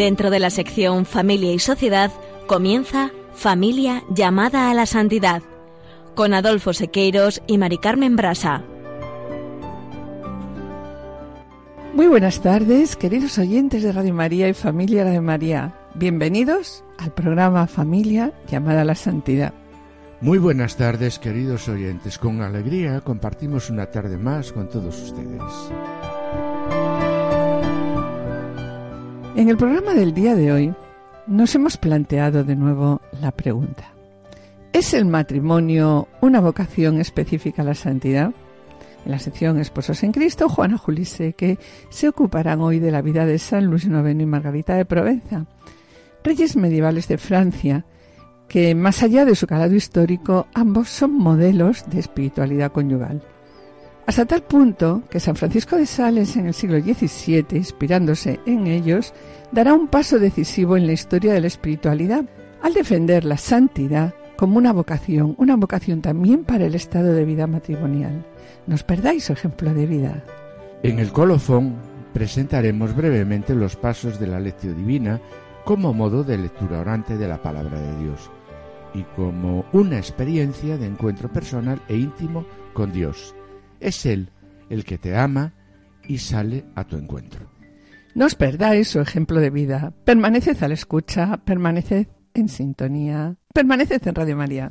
Dentro de la sección Familia y Sociedad comienza Familia llamada a la santidad con Adolfo Sequeiros y Mari Carmen Brasa. Muy buenas tardes, queridos oyentes de Radio María y Familia de María. Bienvenidos al programa Familia llamada a la Santidad. Muy buenas tardes, queridos oyentes. Con alegría compartimos una tarde más con todos ustedes. En el programa del día de hoy nos hemos planteado de nuevo la pregunta. ¿Es el matrimonio una vocación específica a la santidad? En la sección Esposos en Cristo, Juana Julise, que se ocuparán hoy de la vida de San Luis IX y Margarita de Provenza, reyes medievales de Francia, que más allá de su calado histórico, ambos son modelos de espiritualidad conyugal. Hasta tal punto que San Francisco de Sales en el siglo XVII, inspirándose en ellos, dará un paso decisivo en la historia de la espiritualidad al defender la santidad como una vocación, una vocación también para el estado de vida matrimonial. Nos perdáis su ejemplo de vida. En el colofón presentaremos brevemente los pasos de la lección divina como modo de lectura orante de la palabra de Dios y como una experiencia de encuentro personal e íntimo con Dios es Él el que te ama y sale a tu encuentro. No os perdáis su ejemplo de vida. Permaneced a la escucha, permaneced en sintonía, permaneced en Radio María.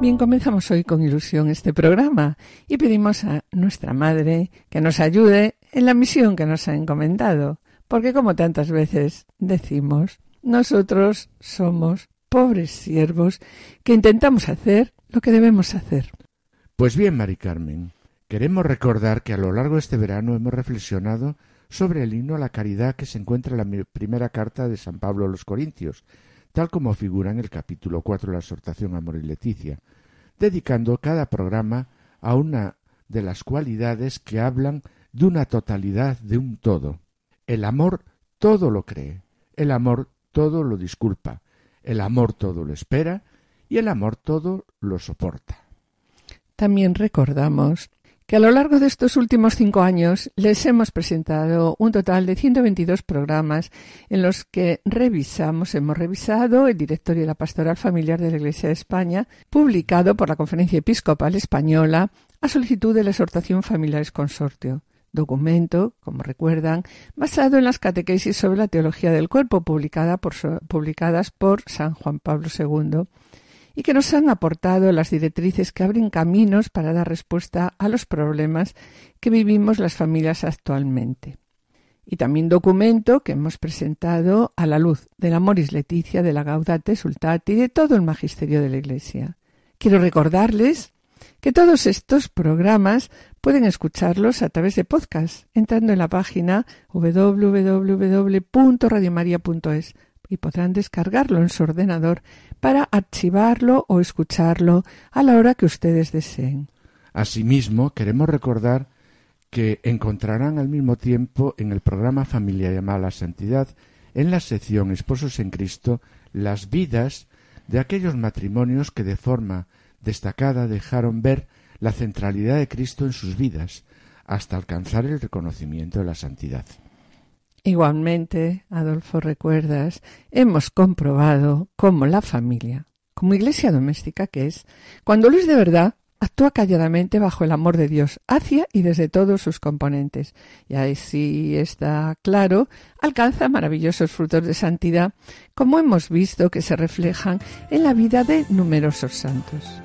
Bien, comenzamos hoy con ilusión este programa y pedimos a nuestra Madre que nos ayude en la misión que nos ha encomendado. Porque como tantas veces decimos, nosotros somos pobres siervos que intentamos hacer lo que debemos hacer. Pues bien, Mari Carmen, queremos recordar que a lo largo de este verano hemos reflexionado sobre el himno a la caridad que se encuentra en la primera carta de San Pablo a los Corintios, tal como figura en el capítulo 4 de la exhortación Amor y Leticia, dedicando cada programa a una de las cualidades que hablan de una totalidad, de un todo. El amor todo lo cree, el amor todo lo disculpa, el amor todo lo espera y el amor todo lo soporta. También recordamos que a lo largo de estos últimos cinco años les hemos presentado un total de 122 programas en los que revisamos, hemos revisado el directorio de la Pastoral Familiar de la Iglesia de España, publicado por la Conferencia Episcopal Española a solicitud de la exhortación Familiares Consortio documento, como recuerdan, basado en las catequesis sobre la teología del cuerpo publicadas por San Juan Pablo II y que nos han aportado las directrices que abren caminos para dar respuesta a los problemas que vivimos las familias actualmente. Y también documento que hemos presentado a la luz de la Moris Leticia, de la Gaudate Sultati y de todo el magisterio de la Iglesia. Quiero recordarles que todos estos programas pueden escucharlos a través de podcast, entrando en la página www.radiomaria.es y podrán descargarlo en su ordenador para archivarlo o escucharlo a la hora que ustedes deseen. Asimismo, queremos recordar que encontrarán al mismo tiempo en el programa Familia llamada la Santidad, en la sección Esposos en Cristo, las vidas de aquellos matrimonios que de forma destacada dejaron ver la centralidad de Cristo en sus vidas, hasta alcanzar el reconocimiento de la santidad. Igualmente, Adolfo, recuerdas, hemos comprobado cómo la familia, como iglesia doméstica que es, cuando lo es de verdad, actúa calladamente bajo el amor de Dios, hacia y desde todos sus componentes. Y ahí sí está claro, alcanza maravillosos frutos de santidad, como hemos visto que se reflejan en la vida de numerosos santos.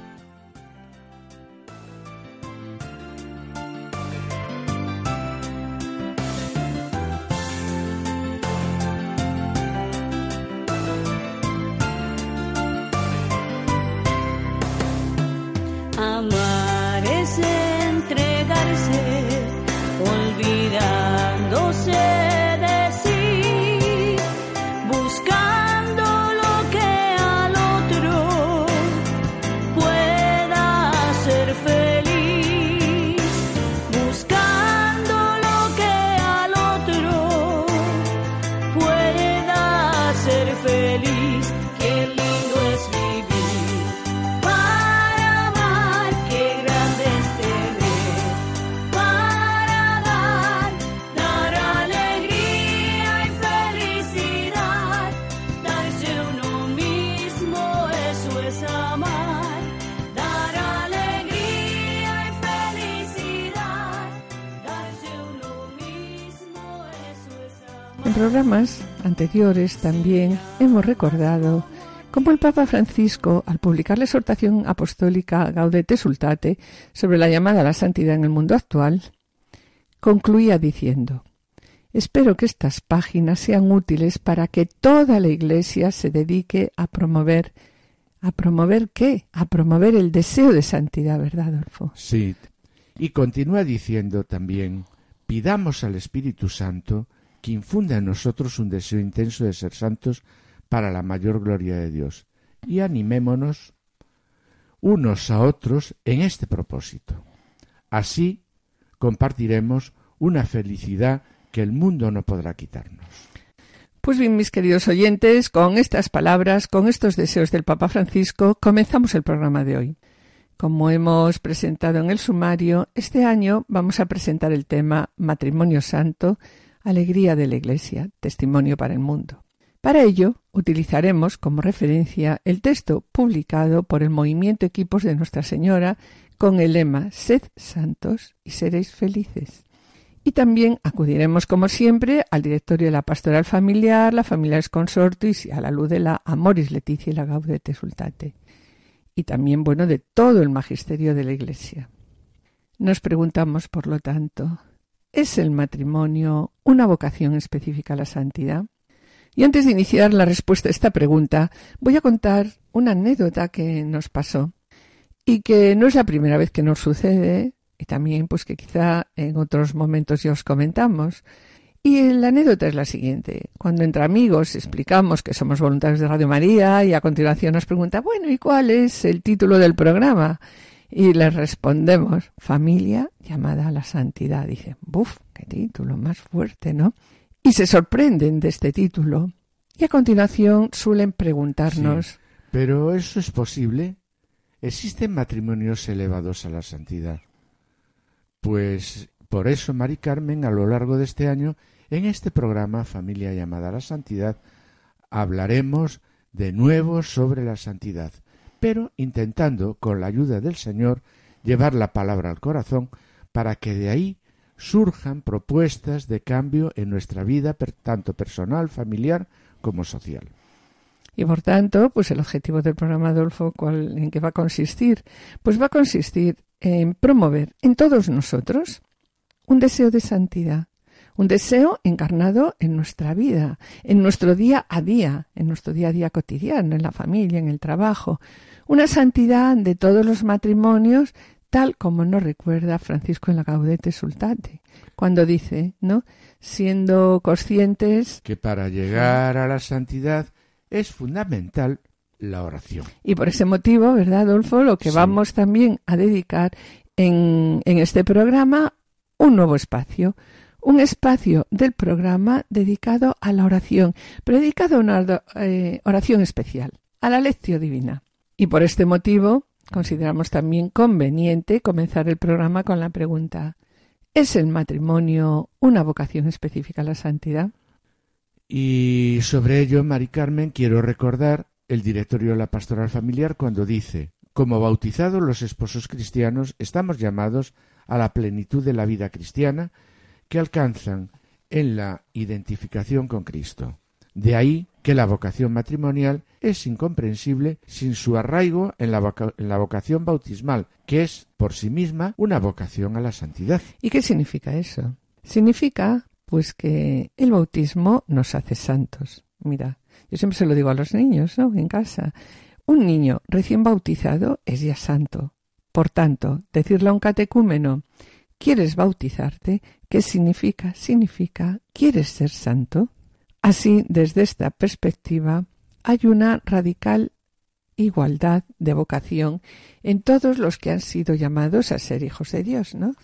Programas anteriores también hemos recordado cómo el Papa Francisco, al publicar la exhortación apostólica Gaudete Sultate sobre la llamada a la santidad en el mundo actual, concluía diciendo Espero que estas páginas sean útiles para que toda la Iglesia se dedique a promover ¿A promover qué? A promover el deseo de santidad, ¿verdad, Adolfo? Sí. Y continúa diciendo también, pidamos al Espíritu Santo que infunda en nosotros un deseo intenso de ser santos para la mayor gloria de Dios. Y animémonos unos a otros en este propósito. Así compartiremos una felicidad que el mundo no podrá quitarnos. Pues bien, mis queridos oyentes, con estas palabras, con estos deseos del Papa Francisco, comenzamos el programa de hoy. Como hemos presentado en el sumario, este año vamos a presentar el tema Matrimonio Santo, Alegría de la Iglesia, Testimonio para el Mundo. Para ello, utilizaremos como referencia el texto publicado por el Movimiento Equipos de Nuestra Señora con el lema Sed santos y seréis felices. Y también acudiremos, como siempre, al directorio de la Pastoral Familiar, la Familiares Consortis y a la luz de la Amoris Leticia y la Gaudete Sultate y también, bueno, de todo el magisterio de la Iglesia. Nos preguntamos, por lo tanto, ¿es el matrimonio una vocación específica a la santidad? Y antes de iniciar la respuesta a esta pregunta, voy a contar una anécdota que nos pasó y que no es la primera vez que nos sucede y también pues que quizá en otros momentos ya os comentamos, y la anécdota es la siguiente. Cuando entre amigos explicamos que somos voluntarios de Radio María y a continuación nos pregunta, bueno, ¿y cuál es el título del programa? Y les respondemos, familia llamada a la santidad. Dice, buf, qué título más fuerte, ¿no? Y se sorprenden de este título. Y a continuación suelen preguntarnos. pero eso es posible. ¿Existen matrimonios elevados a la santidad? Pues por eso, Mari Carmen, a lo largo de este año, en este programa Familia llamada a la Santidad, hablaremos de nuevo sobre la santidad, pero intentando, con la ayuda del Señor, llevar la palabra al corazón para que de ahí surjan propuestas de cambio en nuestra vida, tanto personal, familiar como social. Y por tanto, pues el objetivo del programa Adolfo, ¿cuál, ¿en qué va a consistir? Pues va a consistir en promover en todos nosotros un deseo de santidad, un deseo encarnado en nuestra vida, en nuestro día a día, en nuestro día a día cotidiano, en la familia, en el trabajo, una santidad de todos los matrimonios, tal como nos recuerda Francisco en la Gaudete Sultate, cuando dice, ¿no? Siendo conscientes que para llegar a la santidad es fundamental la oración. Y por ese motivo, ¿verdad, Adolfo? Lo que vamos también a dedicar en, en este programa un nuevo espacio, un espacio del programa dedicado a la oración, pero dedicado a una eh, oración especial, a la lección divina. Y por este motivo consideramos también conveniente comenzar el programa con la pregunta ¿Es el matrimonio una vocación específica a la santidad? Y sobre ello, Mari Carmen, quiero recordar el directorio de la pastoral familiar cuando dice como bautizados los esposos cristianos estamos llamados a la plenitud de la vida cristiana que alcanzan en la identificación con Cristo. De ahí que la vocación matrimonial es incomprensible sin su arraigo en la, vocación bautismal, que es por sí misma una vocación a la santidad. ¿Y qué significa eso? Significa pues que el bautismo nos hace santos. Mira, yo siempre se lo digo a los niños, ¿no? En casa. Un niño recién bautizado es ya santo. Por tanto, decirle a un catecúmeno, ¿quieres bautizarte? ¿Qué significa? Significa, ¿quieres ser santo? Así, desde esta perspectiva, hay una radical igualdad de vocación en todos los que han sido llamados a ser hijos de Dios, ¿no?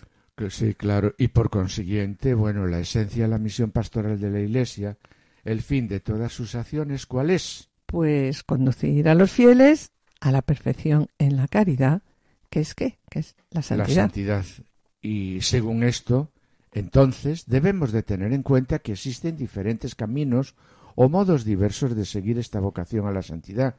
Sí, claro. Y por consiguiente, bueno, la esencia de la misión pastoral de la Iglesia, el fin de todas sus acciones, ¿cuál es? pues conducir a los fieles a la perfección en la caridad, que es qué, que es la santidad. La santidad. Y según esto, entonces debemos de tener en cuenta que existen diferentes caminos o modos diversos de seguir esta vocación a la santidad,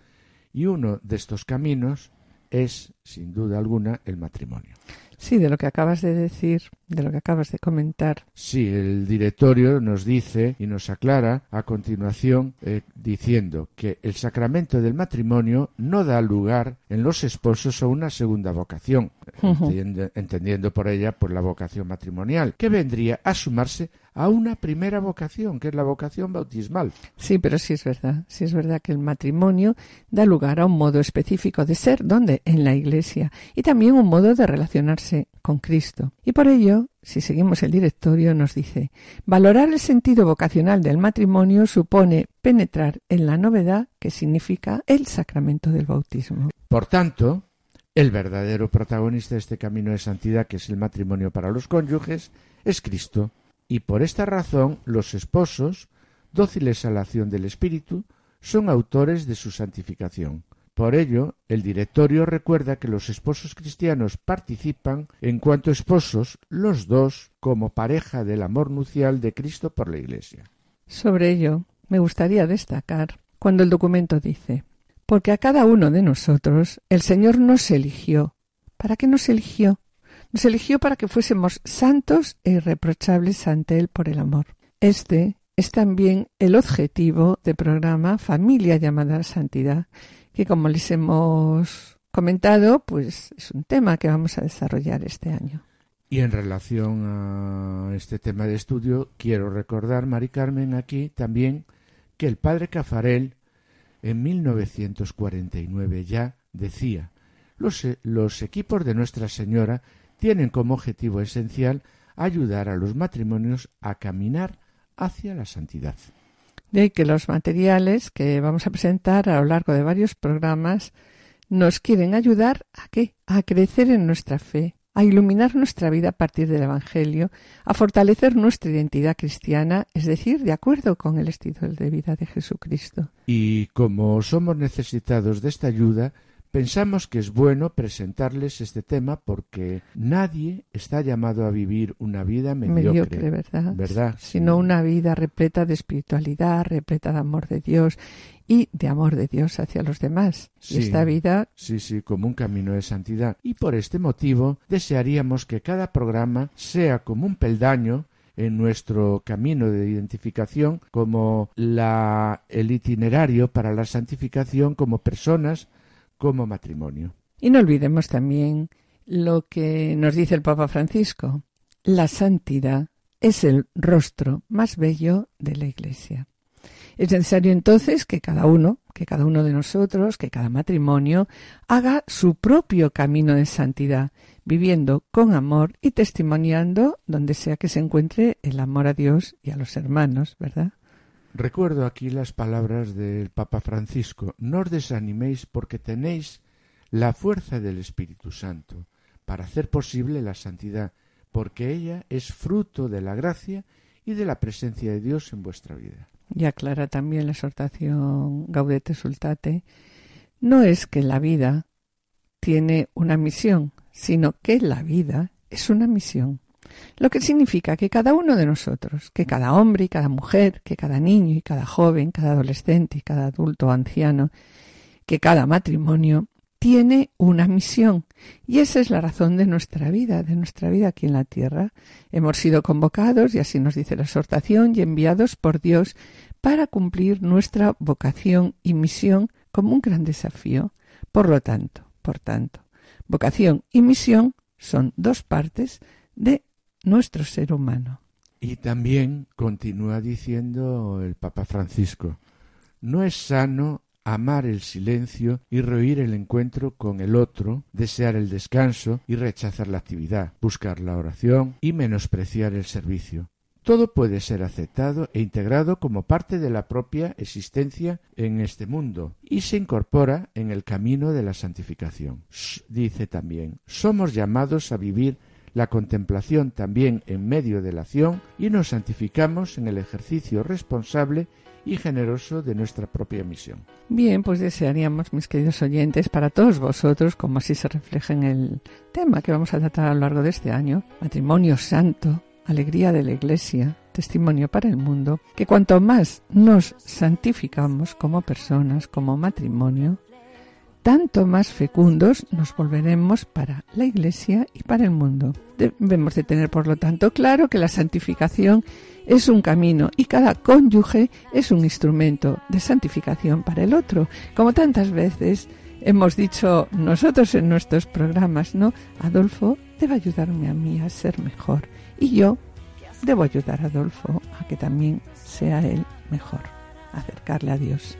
y uno de estos caminos es, sin duda alguna, el matrimonio. Sí, de lo que acabas de decir, de lo que acabas de comentar. Sí, el directorio nos dice y nos aclara a continuación eh, diciendo que el sacramento del matrimonio no da lugar en los esposos a una segunda vocación, entendiendo, entendiendo por ella por la vocación matrimonial, que vendría a sumarse a una primera vocación, que es la vocación bautismal. Sí, pero sí es verdad, sí es verdad que el matrimonio da lugar a un modo específico de ser, ¿dónde? En la Iglesia, y también un modo de relacionarse con Cristo. Y por ello, si seguimos el directorio, nos dice, valorar el sentido vocacional del matrimonio supone penetrar en la novedad que significa el sacramento del bautismo. Por tanto, el verdadero protagonista de este camino de santidad, que es el matrimonio para los cónyuges, es Cristo, y por esta razón los esposos, dóciles a la acción del Espíritu, son autores de su santificación. Por ello, el directorio recuerda que los esposos cristianos participan en cuanto esposos los dos como pareja del amor nupcial de Cristo por la Iglesia. Sobre ello, me gustaría destacar cuando el documento dice, porque a cada uno de nosotros el Señor nos eligió. ¿Para qué nos eligió? Nos eligió para que fuésemos santos e irreprochables ante Él por el amor. Este es también el objetivo del programa Familia llamada Santidad, que como les hemos comentado, pues es un tema que vamos a desarrollar este año. Y en relación a este tema de estudio, quiero recordar, Mari Carmen, aquí también que el padre Cafarel en 1949 ya decía los, los equipos de Nuestra Señora tienen como objetivo esencial ayudar a los matrimonios a caminar hacia la santidad. De ahí que los materiales que vamos a presentar a lo largo de varios programas nos quieren ayudar a qué? A crecer en nuestra fe, a iluminar nuestra vida a partir del Evangelio, a fortalecer nuestra identidad cristiana, es decir, de acuerdo con el estilo de vida de Jesucristo. Y como somos necesitados de esta ayuda, Pensamos que es bueno presentarles este tema porque nadie está llamado a vivir una vida mediocre, ¿verdad? ¿verdad? Sino una vida repleta de espiritualidad, repleta de amor de Dios y de amor de Dios hacia los demás. Sí, esta vida. Sí, sí, como un camino de santidad. Y por este motivo desearíamos que cada programa sea como un peldaño en nuestro camino de identificación como la, el itinerario para la santificación como personas como matrimonio. Y no olvidemos también lo que nos dice el Papa Francisco. La santidad es el rostro más bello de la Iglesia. Es necesario entonces que cada uno, que cada uno de nosotros, que cada matrimonio haga su propio camino de santidad, viviendo con amor y testimoniando donde sea que se encuentre el amor a Dios y a los hermanos, ¿verdad? Recuerdo aquí las palabras del Papa Francisco, no os desaniméis porque tenéis la fuerza del Espíritu Santo para hacer posible la santidad, porque ella es fruto de la gracia y de la presencia de Dios en vuestra vida. Y aclara también la exhortación Gaudete Sultate, no es que la vida tiene una misión, sino que la vida es una misión. Lo que significa que cada uno de nosotros, que cada hombre y cada mujer, que cada niño y cada joven, cada adolescente y cada adulto o anciano, que cada matrimonio tiene una misión. Y esa es la razón de nuestra vida, de nuestra vida aquí en la tierra. Hemos sido convocados, y así nos dice la exhortación, y enviados por Dios para cumplir nuestra vocación y misión como un gran desafío. Por lo tanto, por tanto, vocación y misión son dos partes de nuestro ser humano. Y también continúa diciendo el Papa Francisco, no es sano amar el silencio y rehuir el encuentro con el otro, desear el descanso y rechazar la actividad, buscar la oración y menospreciar el servicio. Todo puede ser aceptado e integrado como parte de la propia existencia en este mundo y se incorpora en el camino de la santificación. Dice también, somos llamados a vivir la contemplación también en medio de la acción y nos santificamos en el ejercicio responsable y generoso de nuestra propia misión. Bien, pues desearíamos, mis queridos oyentes, para todos vosotros, como así se refleja en el tema que vamos a tratar a lo largo de este año, matrimonio santo, alegría de la Iglesia, testimonio para el mundo, que cuanto más nos santificamos como personas, como matrimonio, tanto más fecundos nos volveremos para la Iglesia y para el mundo. Debemos de tener, por lo tanto, claro que la santificación es un camino y cada cónyuge es un instrumento de santificación para el otro, como tantas veces hemos dicho nosotros en nuestros programas, ¿no? Adolfo debe ayudarme a mí a ser mejor y yo debo ayudar a Adolfo a que también sea él mejor, acercarle a Dios.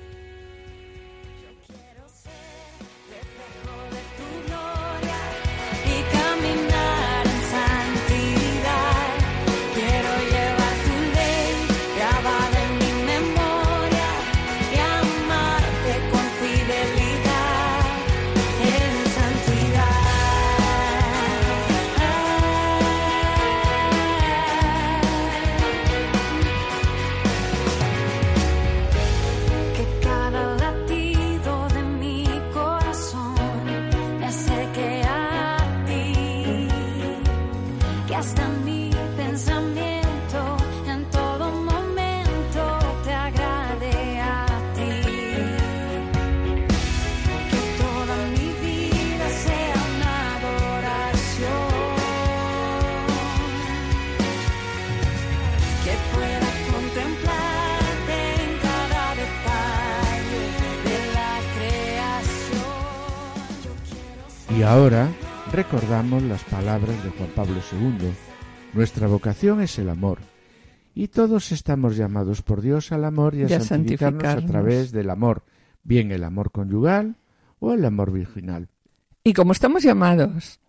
Ahora recordamos las palabras de Juan Pablo II. Nuestra vocación es el amor. Y todos estamos llamados por Dios al amor y a, santificarnos, a través del amor, bien el amor conyugal o el amor virginal. Y como estamos llamados,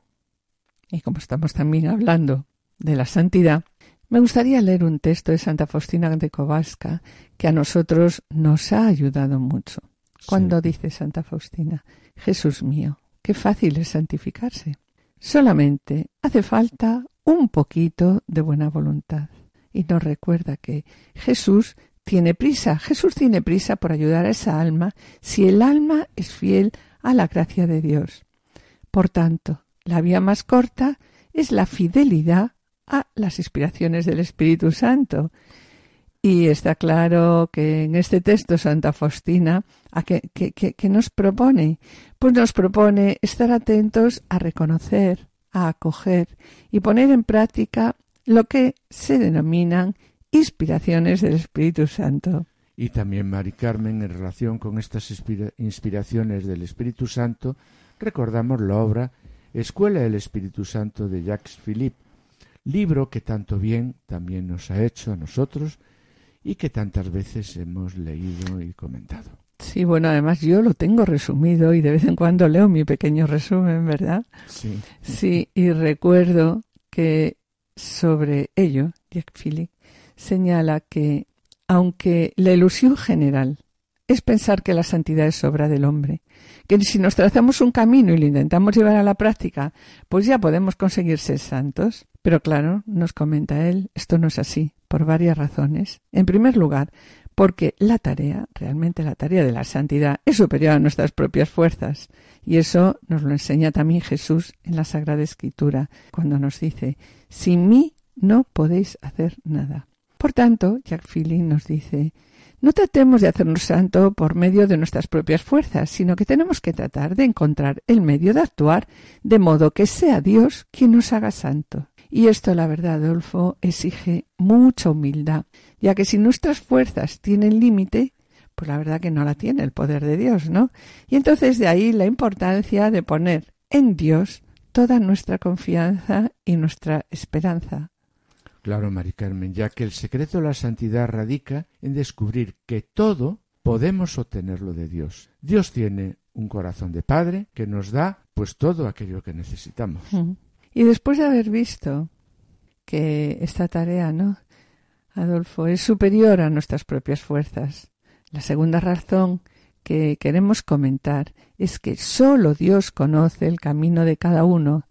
y como estamos también hablando de la santidad, me gustaría leer un texto de Santa Faustina de Kowalska que a nosotros nos ha ayudado mucho. Cuando dice Santa Faustina, Jesús mío, Qué fácil es santificarse. Solamente hace falta un poquito de buena voluntad. Y nos recuerda que Jesús tiene prisa, Jesús tiene prisa por ayudar a esa alma si el alma es fiel a la gracia de Dios. Por tanto, la vía más corta es la fidelidad a las inspiraciones del Espíritu Santo. Y está claro que en este texto Santa Faustina ¿A qué, nos propone? Pues nos propone estar atentos a reconocer, a acoger y poner en práctica lo que se denominan inspiraciones del Espíritu Santo. Y también, Mari Carmen, en relación con estas inspiraciones del Espíritu Santo, recordamos la obra Escuela del Espíritu Santo de Jacques Philippe, libro que tanto bien también nos ha hecho a nosotros y que tantas veces hemos leído y comentado. Sí, bueno, además yo lo tengo resumido y de vez en cuando leo mi pequeño resumen, ¿verdad? Sí. Sí, y recuerdo que sobre ello, Jack Philip señala que aunque la ilusión general es pensar que la santidad es obra del hombre, que si nos trazamos un camino y lo intentamos llevar a la práctica, pues ya podemos conseguir ser santos. Pero claro, nos comenta él, esto no es así, por varias razones. En primer lugar, porque la tarea, realmente la tarea de la santidad, es superior a nuestras propias fuerzas. Y eso nos lo enseña también Jesús en la Sagrada Escritura, cuando nos dice, sin mí no podéis hacer nada. Por tanto, Jack Philly nos dice, no tratemos de hacernos santo por medio de nuestras propias fuerzas, sino que tenemos que tratar de encontrar el medio de actuar de modo que sea Dios quien nos haga santo. Y esto, la verdad, Adolfo, exige mucha humildad, ya que si nuestras fuerzas tienen límite, pues la verdad que no la tiene el poder de Dios, ¿no? Y entonces de ahí la importancia de poner en Dios toda nuestra confianza y nuestra esperanza. Claro, Mari Carmen, ya que el secreto de la santidad radica en descubrir que todo podemos obtenerlo de Dios. Dios tiene un corazón de Padre que nos da pues todo aquello que necesitamos. Y después de haber visto que esta tarea, ¿no? Adolfo, es superior a nuestras propias fuerzas. La segunda razón que queremos comentar es que sólo Dios conoce el camino de cada uno,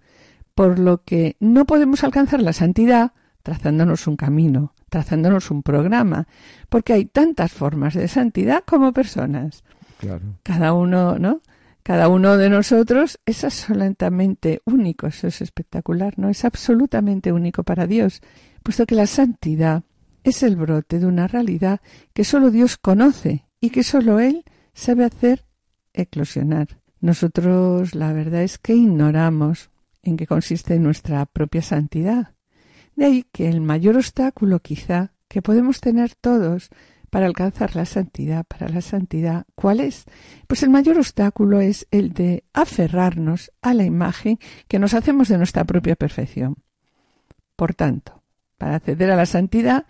por lo que no podemos alcanzar la santidad trazándonos un camino, trazándonos un programa, porque hay tantas formas de santidad como personas. Claro. Cada uno, ¿no? Cada uno de nosotros es absolutamente único, eso es espectacular, ¿no? Es absolutamente único para Dios, puesto que la santidad es el brote de una realidad que solo Dios conoce y que solo Él sabe hacer eclosionar. Nosotros la verdad es que ignoramos en qué consiste nuestra propia santidad. De ahí que el mayor obstáculo quizá que podemos tener todos para alcanzar la santidad, para la santidad, ¿cuál es? Pues el mayor obstáculo es el de aferrarnos a la imagen que nos hacemos de nuestra propia perfección. Por tanto, para acceder a la santidad,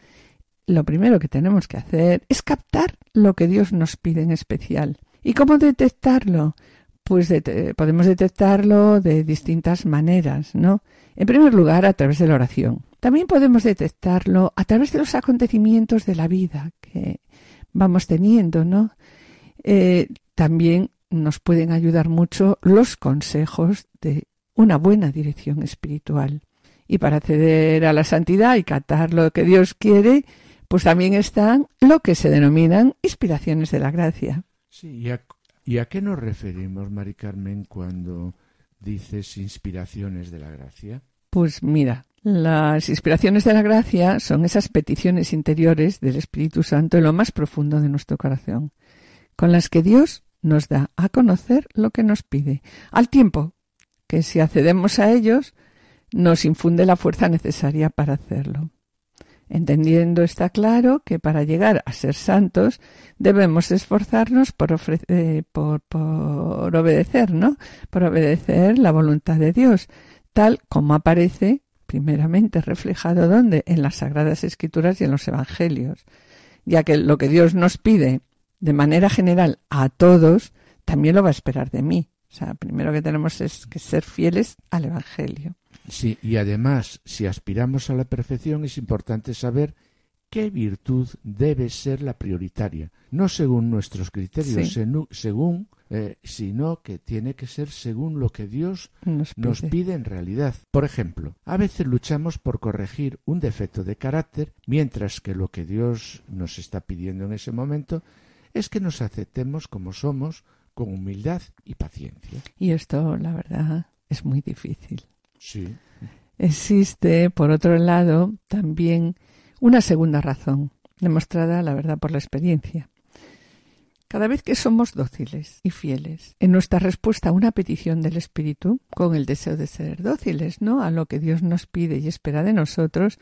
lo primero que tenemos que hacer es captar lo que Dios nos pide en especial. ¿Y cómo detectarlo? Pues podemos detectarlo de distintas maneras, ¿no? En primer lugar, a través de la oración. También podemos detectarlo a través de los acontecimientos de la vida que vamos teniendo, ¿no? Eh, también nos pueden ayudar mucho los consejos de una buena dirección espiritual. Y para acceder a la santidad y catar lo que Dios quiere, pues también están lo que se denominan inspiraciones de la gracia. Sí, ¿y a, ¿y a qué nos referimos, Mari Carmen, cuando dices inspiraciones de la gracia? Pues mira, las inspiraciones de la gracia son esas peticiones interiores del Espíritu Santo en lo más profundo de nuestro corazón, con las que Dios nos da a conocer lo que nos pide, al tiempo que si accedemos a ellos, nos infunde la fuerza necesaria para hacerlo. Entendiendo está claro que para llegar a ser santos debemos esforzarnos por, eh, por, por obedecer, ¿no? Por obedecer la voluntad de Dios, tal como aparece primeramente reflejado ¿dónde? En las Sagradas Escrituras y en los Evangelios, ya que lo que Dios nos pide de manera general a todos, también lo va a esperar de mí. O sea, primero que tenemos es que ser fieles al Evangelio. Sí, y además, si aspiramos a la perfección, es importante saber qué virtud debe ser la prioritaria, no según nuestros criterios, según eh, sino que tiene que ser según lo que Dios nos pide. en realidad. Por ejemplo, a veces luchamos por corregir un defecto de carácter, mientras que lo que Dios nos está pidiendo en ese momento es que nos aceptemos como somos, con humildad y paciencia. Y esto, la verdad, es muy difícil. Sí. Existe, por otro lado, también una segunda razón, demostrada, la verdad, por la experiencia. Cada vez que somos dóciles y fieles en nuestra respuesta a una petición del Espíritu, con el deseo de ser dóciles, ¿no? A lo que Dios nos pide y espera de nosotros,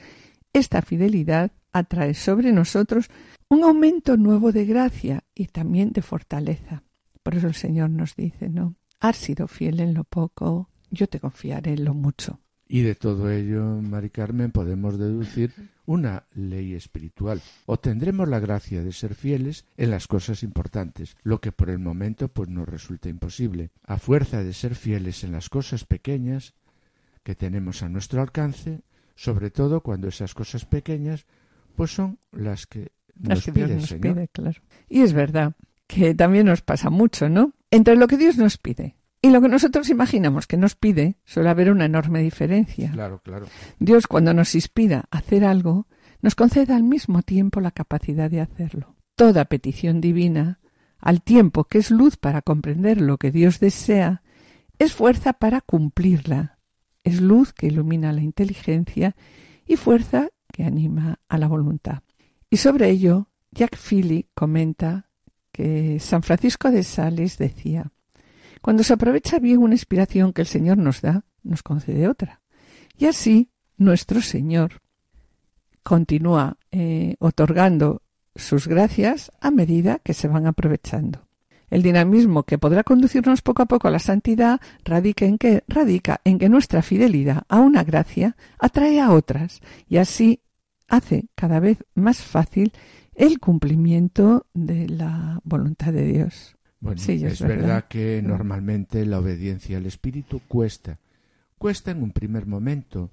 esta fidelidad atrae sobre nosotros un aumento nuevo de gracia y también de fortaleza. Por eso el Señor nos dice, ¿no? Has sido fiel en lo poco, yo te confiaré en lo mucho. Y de todo ello, Mari Carmen, podemos deducir una ley espiritual. Obtendremos la gracia de ser fieles en las cosas importantes, lo que por el momento pues nos resulta imposible. A fuerza de ser fieles en las cosas pequeñas que tenemos a nuestro alcance, sobre todo cuando esas cosas pequeñas pues son las que nos, pide, nos pide, claro. Y es verdad que también nos pasa mucho, ¿no? Entre lo que Dios nos pide y lo que nosotros imaginamos que nos pide, suele haber una enorme diferencia. Claro, claro. Dios, cuando nos inspira a hacer algo, nos concede al mismo tiempo la capacidad de hacerlo. Toda petición divina, al tiempo que es luz para comprender lo que Dios desea, es fuerza para cumplirla. Es luz que ilumina la inteligencia y fuerza que anima a la voluntad. Y sobre ello, Jack Philly comenta que San Francisco de Sales decía cuando se aprovecha bien una inspiración que el Señor nos da, nos concede otra. Y así nuestro Señor continúa eh, otorgando sus gracias a medida que se van aprovechando. El dinamismo que podrá conducirnos poco a poco a la santidad radica en radica en que nuestra fidelidad a una gracia atrae a otras y así hace cada vez más fácil el cumplimiento de la voluntad de Dios. Bueno, es, verdad. que normalmente la obediencia al Espíritu cuesta. Cuesta en un primer momento,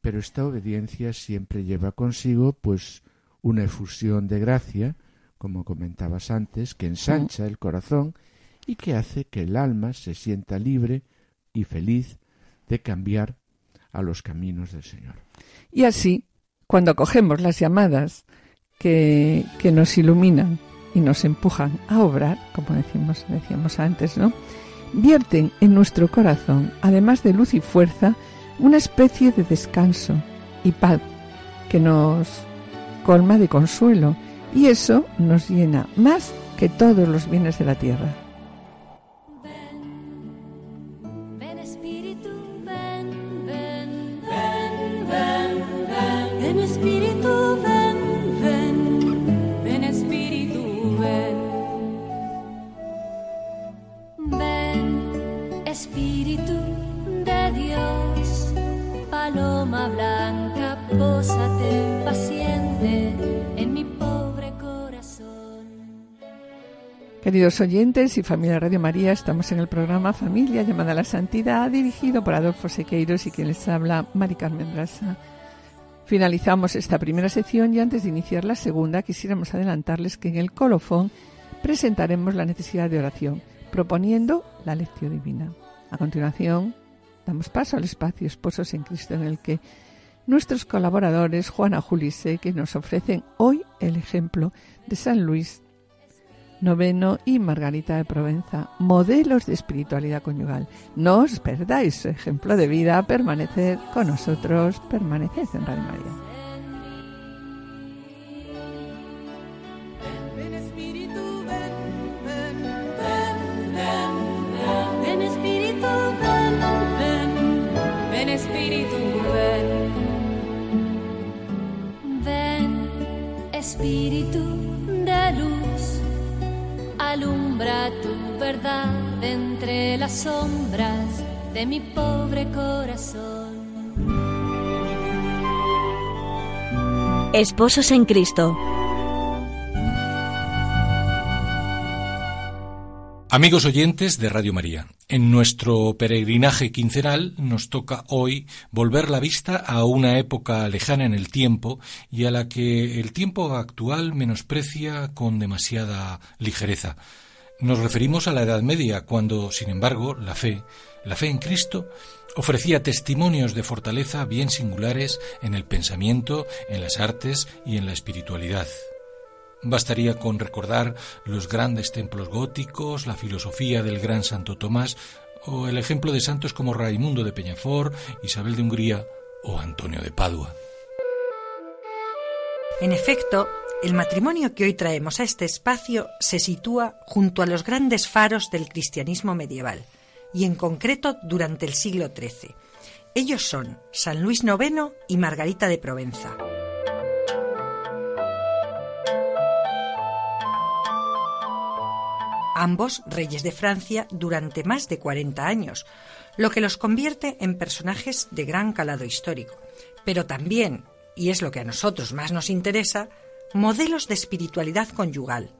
pero esta obediencia siempre lleva consigo pues una efusión de gracia, como comentabas antes, que ensancha el corazón y que hace que el alma se sienta libre y feliz de cambiar a los caminos del Señor. Y así, cuando cogemos las llamadas que, que nos iluminan y nos empujan a obrar, como decimos, decíamos antes, ¿no? Vierten en nuestro corazón, además de luz y fuerza, una especie de descanso y paz que nos colma de consuelo y eso nos llena más que todos los bienes de la tierra. Queridos oyentes y familia Radio María, estamos en el programa Familia llamada a la Santidad, dirigido por Adolfo Sequeiros y quien les habla, Mari Carmen Brasa. Finalizamos esta primera sección y antes de iniciar la segunda quisiéramos adelantarles que en el colofón presentaremos la necesidad de oración, proponiendo la lección divina. A continuación, damos paso al espacio Esposos en Cristo en el que nuestros colaboradores Juana Julise que nos ofrecen hoy el ejemplo de San Luis noveno y Margarita de Provenza, modelos de espiritualidad conyugal. No os perdáis su ejemplo de vida, permaneced con nosotros, permaneced en Radio María. Ven Espíritu, ven, ven, ven, ven, ven Espíritu, alumbra tu verdad entre las sombras de mi pobre corazón. Esposos en Cristo. Amigos oyentes de Radio María, en nuestro peregrinaje quincenal nos toca hoy volver la vista a una época lejana en el tiempo y a la que el tiempo actual menosprecia con demasiada ligereza. Nos referimos a la Edad Media, cuando, sin embargo, la fe, la fe en Cristo, ofrecía testimonios de fortaleza bien singulares en el pensamiento, en las artes y en la espiritualidad. Bastaría con recordar los grandes templos góticos, la filosofía del gran Santo Tomás o el ejemplo de santos como Raimundo de Peñafort, Isabel de Hungría o Antonio de Padua. En efecto, el matrimonio que hoy traemos a este espacio se sitúa junto a los grandes faros del cristianismo medieval y en concreto durante el siglo XIII. Ellos son San Luis IX y Margarita de Provenza. Ambos reyes de Francia durante más de 40 años, lo que los convierte en personajes de gran calado histórico, pero también, y es lo que a nosotros más nos interesa, modelos de espiritualidad conyugal,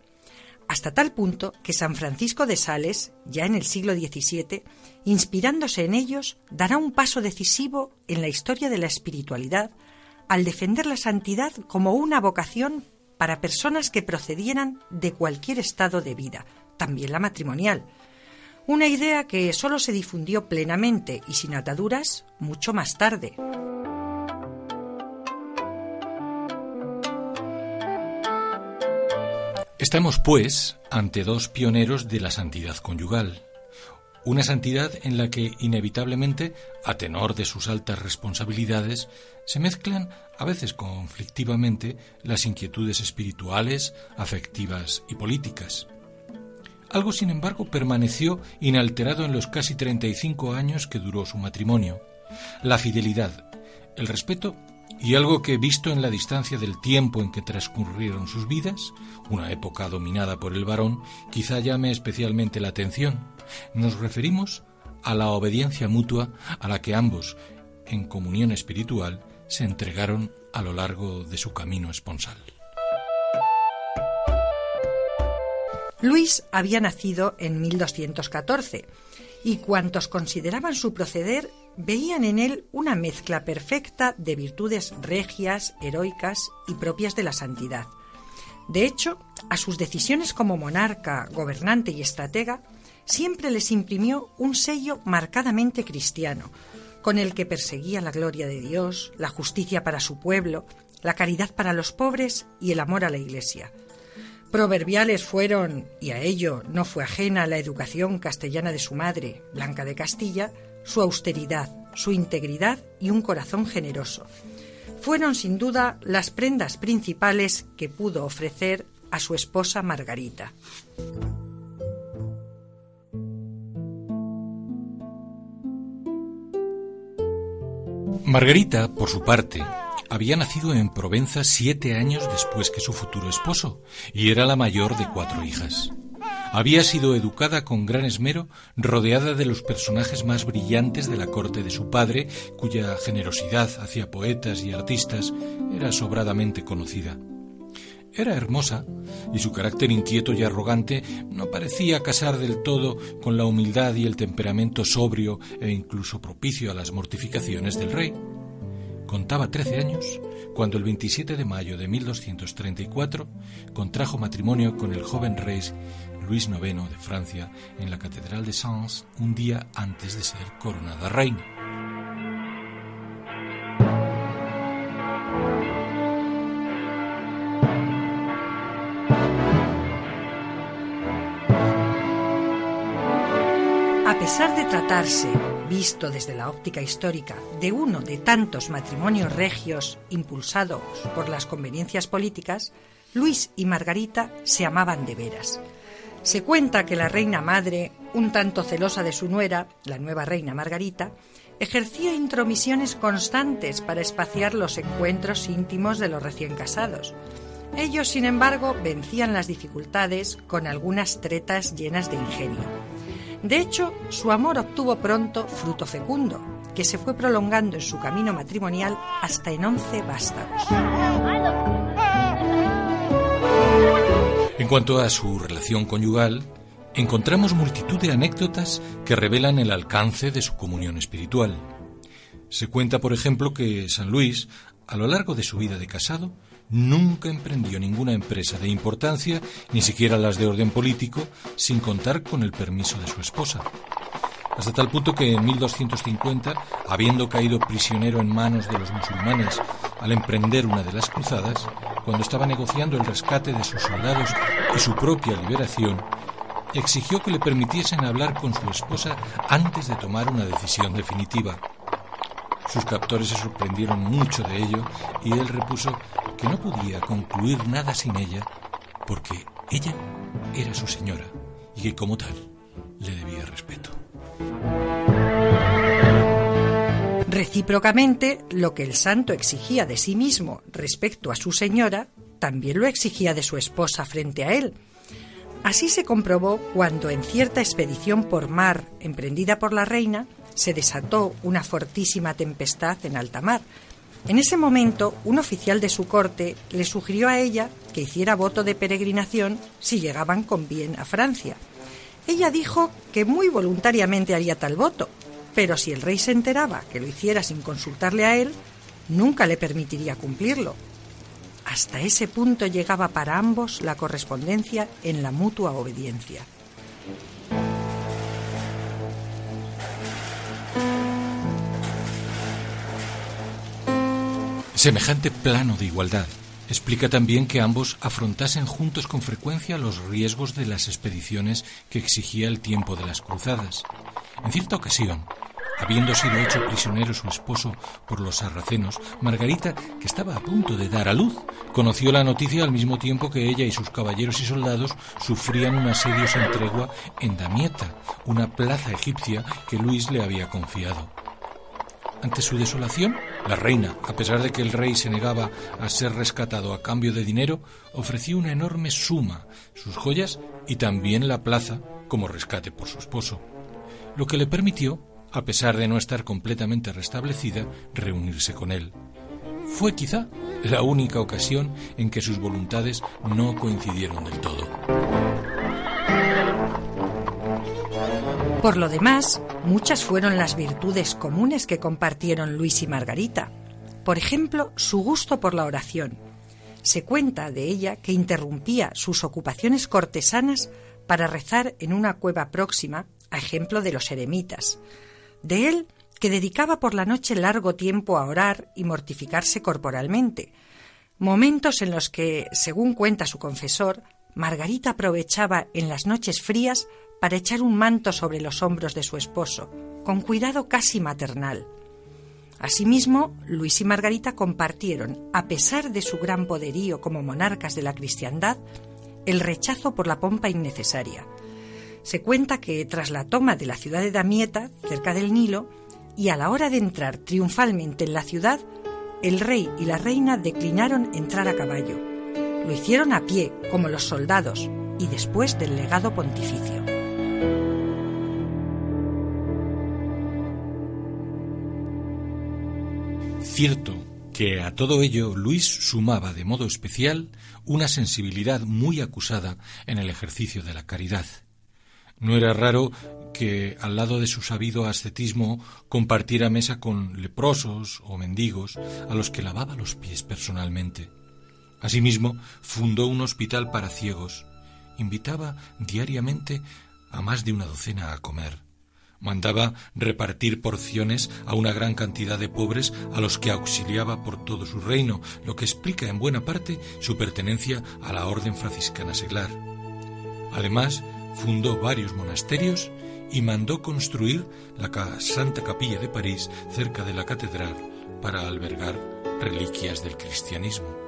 hasta tal punto que San Francisco de Sales, ya en el siglo XVII, inspirándose en ellos, dará un paso decisivo en la historia de la espiritualidad al defender la santidad como una vocación para personas que procedieran de cualquier estado de vida, también la matrimonial. Una idea que solo se difundió plenamente y sin ataduras mucho más tarde. Estamos, pues, ante dos pioneros de la santidad conyugal. Una santidad en la que, inevitablemente, a tenor de sus altas responsabilidades, se mezclan, a veces conflictivamente, las inquietudes espirituales, afectivas y políticas. Algo, sin embargo, permaneció inalterado en los casi 35 años que duró su matrimonio. La fidelidad, el respeto y algo que, visto en la distancia del tiempo en que transcurrieron sus vidas, una época dominada por el varón, quizá llame especialmente la atención. Nos referimos a la obediencia mutua a la que ambos, en comunión espiritual, se entregaron a lo largo de su camino esponsal. Luis había nacido en 1214 y cuantos consideraban su proceder veían en él una mezcla perfecta de virtudes regias, heroicas y propias de la santidad. De hecho, a sus decisiones como monarca, gobernante y estratega siempre les imprimió un sello marcadamente cristiano, con el que perseguía la gloria de Dios, la justicia para su pueblo, la caridad para los pobres y el amor a la Iglesia. Proverbiales fueron, y a ello no fue ajena la educación castellana de su madre, Blanca de Castilla, su austeridad, su integridad y un corazón generoso. Fueron sin duda las prendas principales que pudo ofrecer a su esposa Margarita. Margarita, por su parte, había nacido en Provenza siete años después que su futuro esposo, y era la mayor de cuatro hijas. Había sido educada con gran esmero, rodeada de los personajes más brillantes de la corte de su padre, cuya generosidad hacia poetas y artistas era sobradamente conocida. Era hermosa y su carácter inquieto y arrogante no parecía casar del todo con la humildad y el temperamento sobrio e incluso propicio a las mortificaciones del rey. Contaba 13 años cuando el 27 de mayo de 1234 contrajo matrimonio con el joven rey Luis IX de Francia en la Catedral de Sens un día antes de ser coronada reina. A pesar de tratarse, visto desde la óptica histórica, de uno de tantos matrimonios regios impulsados por las conveniencias políticas, Luis y Margarita se amaban de veras. Se cuenta que la reina madre, un tanto celosa de su nuera, la nueva reina Margarita, ejercía intromisiones constantes para espaciar los encuentros íntimos de los recién casados. Ellos, sin embargo, vencían las dificultades con algunas tretas llenas de ingenio. De hecho, su amor obtuvo pronto fruto fecundo, que se fue prolongando en su camino matrimonial hasta en once vástagos. En cuanto a su relación conyugal, encontramos multitud de anécdotas que revelan el alcance de su comunión espiritual. Se cuenta, por ejemplo, que San Luis, a lo largo de su vida de casado, nunca emprendió ninguna empresa de importancia, ni siquiera las de orden político, sin contar con el permiso de su esposa. Hasta tal punto que en 1250, habiendo caído prisionero en manos de los musulmanes al emprender una de las cruzadas, cuando estaba negociando el rescate de sus soldados y su propia liberación, exigió que le permitiesen hablar con su esposa antes de tomar una decisión definitiva. Sus captores se sorprendieron mucho de ello y él repuso que no podía concluir nada sin ella porque ella era su señora y que como tal le debía respeto. Recíprocamente, lo que el santo exigía de sí mismo respecto a su señora, también lo exigía de su esposa frente a él. Así se comprobó cuando en cierta expedición por mar emprendida por la reina se desató una fortísima tempestad en alta mar. En ese momento, un oficial de su corte le sugirió a ella que hiciera voto de peregrinación si llegaban con bien a Francia. Ella dijo que muy voluntariamente haría tal voto, pero si el rey se enteraba que lo hiciera sin consultarle a él, nunca le permitiría cumplirlo. Hasta ese punto llegaba para ambos la correspondencia en la mutua obediencia. Semejante plano de igualdad Explica también que ambos afrontasen juntos con frecuencia los riesgos de las expediciones que exigía el tiempo de las cruzadas. En cierta ocasión, habiendo sido hecho prisionero su esposo por los sarracenos, Margarita, que estaba a punto de dar a luz, conoció la noticia al mismo tiempo que ella y sus caballeros y soldados sufrían un asedio sin tregua en Damieta, una plaza egipcia que Luis le había confiado. Ante su desolación, la reina, a pesar de que el rey se negaba a ser rescatado a cambio de dinero, ofreció una enorme suma, sus joyas y también la plaza como rescate por su esposo, lo que le permitió, a pesar de no estar completamente restablecida, reunirse con él. Fue quizá la única ocasión en que sus voluntades no coincidieron del todo. Por lo demás, muchas fueron las virtudes comunes que compartieron Luis y Margarita. Por ejemplo, su gusto por la oración. Se cuenta de ella que interrumpía sus ocupaciones cortesanas para rezar en una cueva próxima, a ejemplo de los eremitas. De él, que dedicaba por la noche largo tiempo a orar y mortificarse corporalmente, momentos en los que, según cuenta su confesor, Margarita aprovechaba en las noches frías para echar un manto sobre los hombros de su esposo, con cuidado casi maternal. Asimismo, Luis y Margarita compartieron, a pesar de su gran poderío como monarcas de la cristiandad, el rechazo por la pompa innecesaria. Se cuenta que tras la toma de la ciudad de Damieta, cerca del Nilo, y a la hora de entrar triunfalmente en la ciudad, el rey y la reina declinaron entrar a caballo. Lo hicieron a pie, como los soldados, y después del legado pontificio. Cierto que a todo ello Luis sumaba de modo especial una sensibilidad muy acusada en el ejercicio de la caridad. No era raro que al lado de su sabido ascetismo compartiera mesa con leprosos o mendigos a los que lavaba los pies personalmente. Asimismo, fundó un hospital para ciegos. Invitaba diariamente a más de una docena a comer. Mandaba repartir porciones a una gran cantidad de pobres a los que auxiliaba por todo su reino, lo que explica en buena parte su pertenencia a la orden franciscana seglar. Además, fundó varios monasterios y mandó construir la Santa Capilla de París cerca de la catedral para albergar reliquias del cristianismo.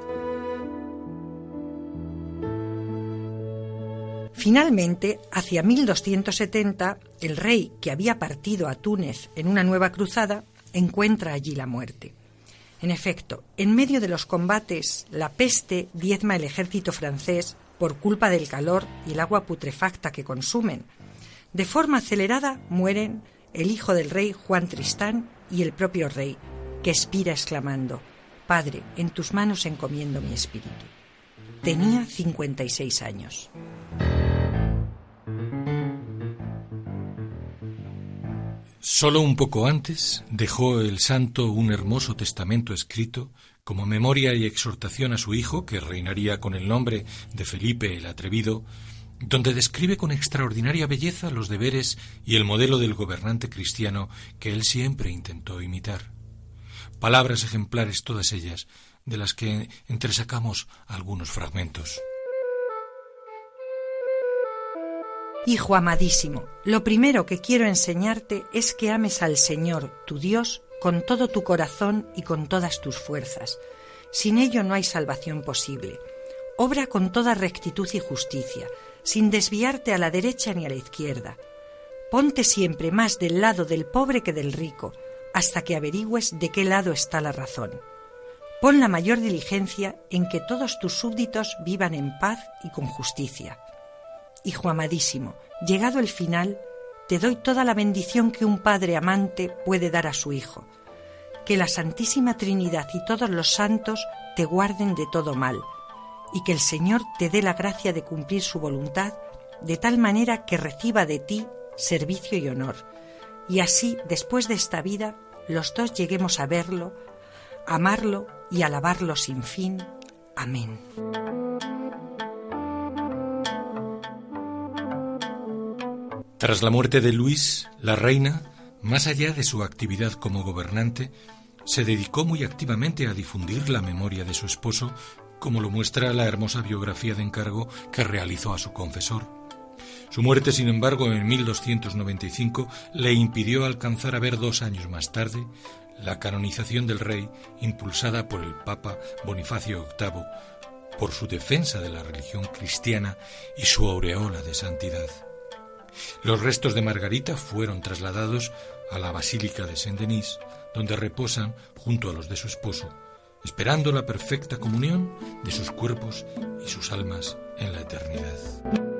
Finalmente, hacia 1270, el rey, que había partido a Túnez en una nueva cruzada, encuentra allí la muerte. En efecto, en medio de los combates, la peste diezma el ejército francés por culpa del calor y el agua putrefacta que consumen. De forma acelerada mueren el hijo del rey Juan Tristán y el propio rey, que expira exclamando, Padre, en tus manos encomiendo mi espíritu. Tenía 56 años. Solo un poco antes dejó el santo un hermoso testamento escrito como memoria y exhortación a su hijo, que reinaría con el nombre de Felipe el Atrevido, donde describe con extraordinaria belleza los deberes y el modelo del gobernante cristiano que él siempre intentó imitar. Palabras ejemplares todas ellas, de las que entresacamos algunos fragmentos. Hijo amadísimo, lo primero que quiero enseñarte es que ames al Señor, tu Dios, con todo tu corazón y con todas tus fuerzas. Sin ello no hay salvación posible. Obra con toda rectitud y justicia, sin desviarte a la derecha ni a la izquierda. Ponte siempre más del lado del pobre que del rico, hasta que averigües de qué lado está la razón. Pon la mayor diligencia en que todos tus súbditos vivan en paz y con justicia. Hijo amadísimo, llegado el final, te doy toda la bendición que un padre amante puede dar a su hijo. Que la Santísima Trinidad y todos los santos te guarden de todo mal, y que el Señor te dé la gracia de cumplir su voluntad de tal manera que reciba de ti servicio y honor, y así, después de esta vida, los dos lleguemos a verlo, amarlo y alabarlo sin fin. Amén. Tras la muerte de Luis, la reina, más allá de su actividad como gobernante, se dedicó muy activamente a difundir la memoria de su esposo, como lo muestra la hermosa biografía de encargo que realizó a su confesor. Su muerte, sin embargo, en 1295 le impidió alcanzar a ver dos años más tarde la canonización del rey impulsada por el Papa Bonifacio VIII por su defensa de la religión cristiana y su aureola de santidad. Los restos de Margarita fueron trasladados a la Basílica de Saint-Denis, donde reposan junto a los de su esposo, esperando la perfecta comunión de sus cuerpos y sus almas en la eternidad.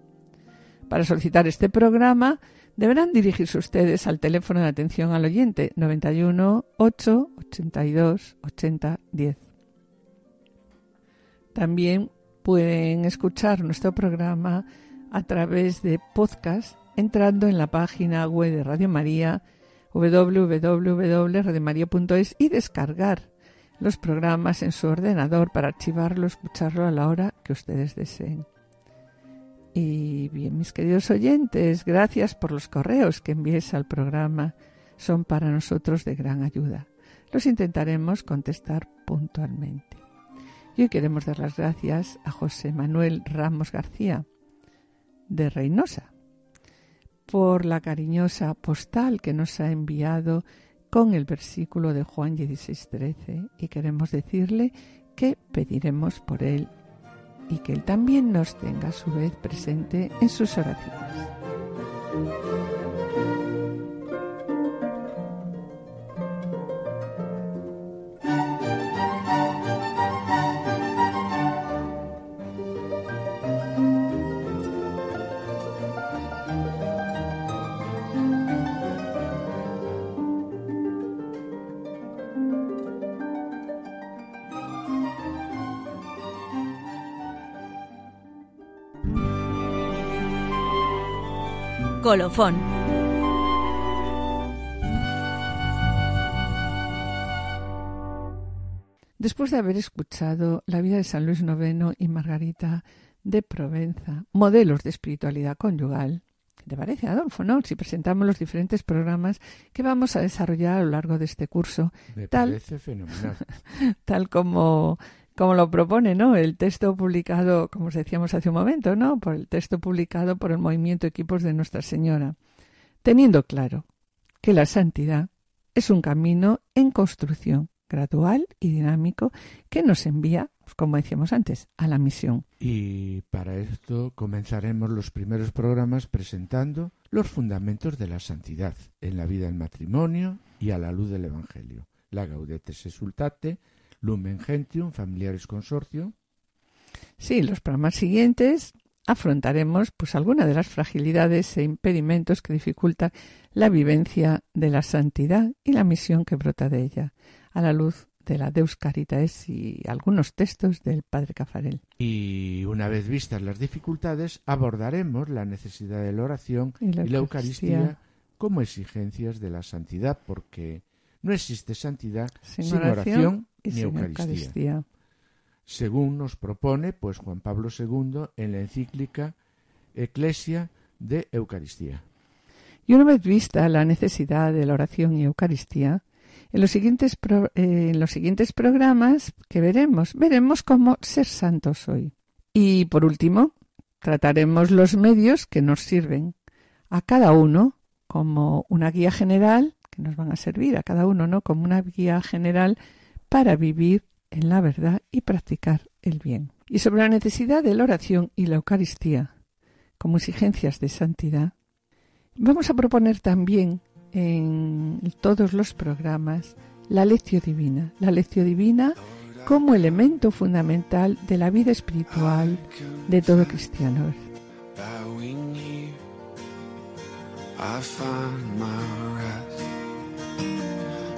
Para solicitar este programa deberán dirigirse ustedes al teléfono de atención al oyente 91 8 82 80 10. También pueden escuchar nuestro programa a través de podcast entrando en la página web de Radio María www.radiomaria.es y descargar los programas en su ordenador para archivarlo, escucharlo a la hora que ustedes deseen. Y bien, mis queridos oyentes, gracias por los correos que envíes al programa. Son para nosotros de gran ayuda. Los intentaremos contestar puntualmente. Y hoy queremos dar las gracias a José Manuel Ramos García, de Reynosa, por la cariñosa postal que nos ha enviado con el versículo de Juan 16:13 y queremos decirle que pediremos por él y que él también nos tenga a su vez presente en sus oraciones. Colofón. Después de haber escuchado la vida de San Luis IX y Margarita de Provenza, modelos de espiritualidad conyugal, ¿qué te parece, Adolfo? No? Si presentamos los diferentes programas que vamos a desarrollar a lo largo de este curso, Me tal, parece fenomenal. tal como como lo propone, ¿no? El texto publicado, como os decíamos hace un momento, ¿no? Por el texto publicado por el Movimiento Equipos de Nuestra Señora, teniendo claro que la santidad es un camino en construcción gradual y dinámico que nos envía, pues, como decíamos antes, a la misión. Y para esto comenzaremos los primeros programas presentando los fundamentos de la santidad en la vida del matrimonio y a la luz del Evangelio. La Gaudete Exultate, Lumen Gentium, Familiares Consorcio. Sí, los programas siguientes afrontaremos pues algunas de las fragilidades e impedimentos que dificultan la vivencia de la santidad y la misión que brota de ella, a la luz de la Deus Caritas y algunos textos del Padre Cafarel. Y una vez vistas las dificultades, abordaremos la necesidad de la oración y la, Eucaristía como exigencias de la santidad, porque no existe santidad sin, sin oración, y ni Eucaristía. Eucaristía. Según nos propone pues Juan Pablo II en la encíclica Ecclesia de Eucaristía. Y una vez vista la necesidad de la oración y Eucaristía, en los siguientes, pro, eh, en los siguientes programas que veremos, veremos cómo ser santos hoy. Y por último, trataremos los medios que nos sirven a cada uno como una guía general que nos van a servir a cada uno, ¿no? Como una guía general para vivir en la verdad y practicar el bien. Y sobre la necesidad de la oración y la Eucaristía como exigencias de santidad, vamos a proponer también en todos los programas la lección divina, la lección divina como elemento fundamental de la vida espiritual de todo cristiano. I.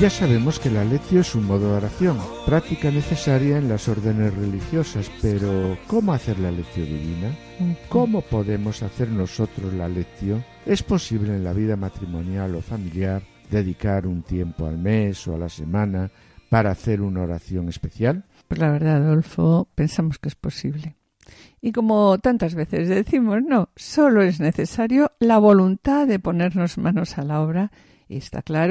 ya sabemos que la lectio es un modo de oración, práctica necesaria en las órdenes religiosas, pero ¿cómo hacer la lectio divina? ¿Cómo podemos hacer nosotros la lectio? ¿Es posible en la vida matrimonial o familiar dedicar un tiempo al mes o a la semana para hacer una oración especial? Pues la verdad, Adolfo, pensamos que es posible. Y como tantas veces decimos, no, solo es necesario la voluntad de ponernos manos a la obra. Está claro